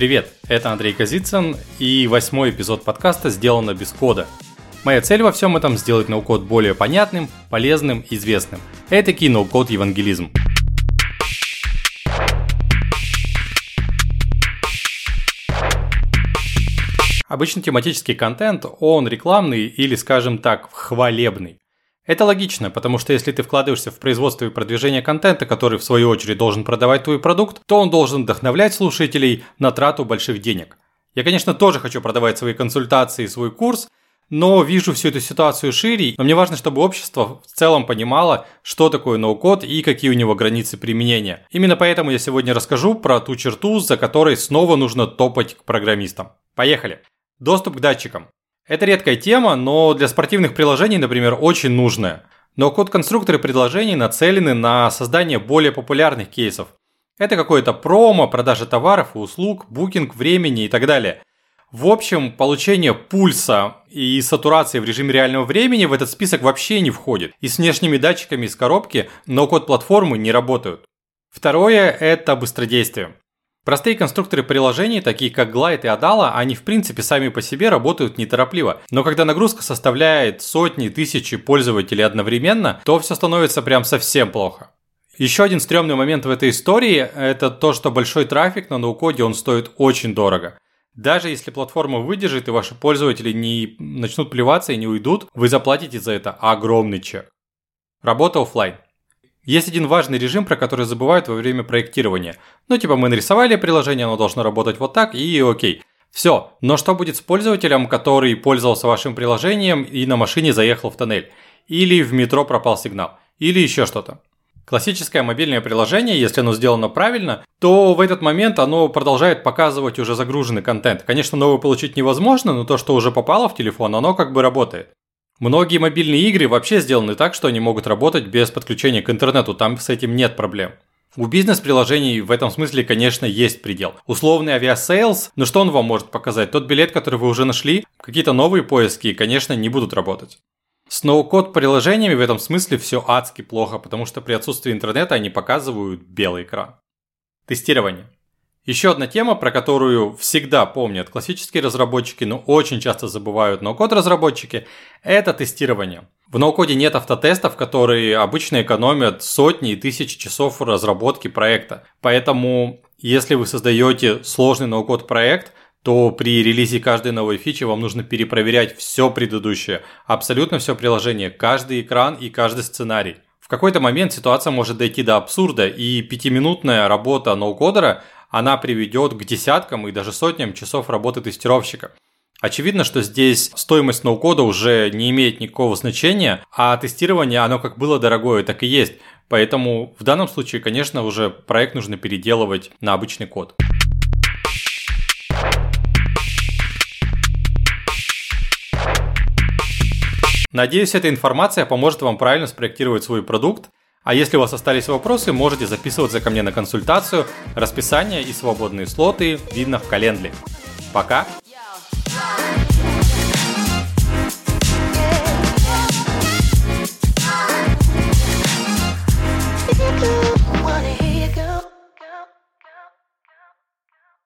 Привет, это Андрей Козицын и восьмой эпизод подкаста «Сделано без кода». Моя цель во всем этом сделать ноу-код более понятным, полезным, известным. Это ноу-код евангелизм. Обычно тематический контент, он рекламный или, скажем так, хвалебный. Это логично, потому что если ты вкладываешься в производство и продвижение контента, который в свою очередь должен продавать твой продукт, то он должен вдохновлять слушателей на трату больших денег. Я, конечно, тоже хочу продавать свои консультации и свой курс, но вижу всю эту ситуацию шире, но мне важно, чтобы общество в целом понимало, что такое ноу-код и какие у него границы применения. Именно поэтому я сегодня расскажу про ту черту, за которой снова нужно топать к программистам. Поехали! Доступ к датчикам. Это редкая тема, но для спортивных приложений, например, очень нужная. Но код-конструкторы предложений нацелены на создание более популярных кейсов. Это какое-то промо, продажа товаров и услуг, букинг времени и так далее. В общем, получение пульса и сатурации в режиме реального времени в этот список вообще не входит. И с внешними датчиками из коробки но-код платформы не работают. Второе – это быстродействие. Простые конструкторы приложений, такие как Glide и Adala, они в принципе сами по себе работают неторопливо. Но когда нагрузка составляет сотни, тысячи пользователей одновременно, то все становится прям совсем плохо. Еще один стрёмный момент в этой истории – это то, что большой трафик на ноукоде он стоит очень дорого. Даже если платформа выдержит и ваши пользователи не начнут плеваться и не уйдут, вы заплатите за это огромный чек. Работа офлайн. Есть один важный режим, про который забывают во время проектирования. Ну, типа мы нарисовали приложение, оно должно работать вот так, и окей. Все, но что будет с пользователем, который пользовался вашим приложением и на машине заехал в тоннель? Или в метро пропал сигнал? Или еще что-то? Классическое мобильное приложение, если оно сделано правильно, то в этот момент оно продолжает показывать уже загруженный контент. Конечно, новый получить невозможно, но то, что уже попало в телефон, оно как бы работает. Многие мобильные игры вообще сделаны так, что они могут работать без подключения к интернету, там с этим нет проблем. У бизнес-приложений в этом смысле, конечно, есть предел. Условный авиасейлс, но что он вам может показать? Тот билет, который вы уже нашли, какие-то новые поиски, конечно, не будут работать. С ноу-код приложениями в этом смысле все адски плохо, потому что при отсутствии интернета они показывают белый экран. Тестирование. Еще одна тема, про которую всегда помнят классические разработчики, но очень часто забывают ноу-код разработчики, это тестирование. В ноу-коде нет автотестов, которые обычно экономят сотни и тысячи часов разработки проекта. Поэтому, если вы создаете сложный ноу-код проект, то при релизе каждой новой фичи вам нужно перепроверять все предыдущее, абсолютно все приложение, каждый экран и каждый сценарий. В какой-то момент ситуация может дойти до абсурда, и пятиминутная работа ноу-кодера она приведет к десяткам и даже сотням часов работы тестировщика. Очевидно, что здесь стоимость ноу-кода уже не имеет никакого значения, а тестирование, оно как было дорогое, так и есть. Поэтому в данном случае, конечно, уже проект нужно переделывать на обычный код. Надеюсь, эта информация поможет вам правильно спроектировать свой продукт а если у вас остались вопросы, можете записываться ко мне на консультацию. Расписание и свободные слоты видно в календаре. Пока!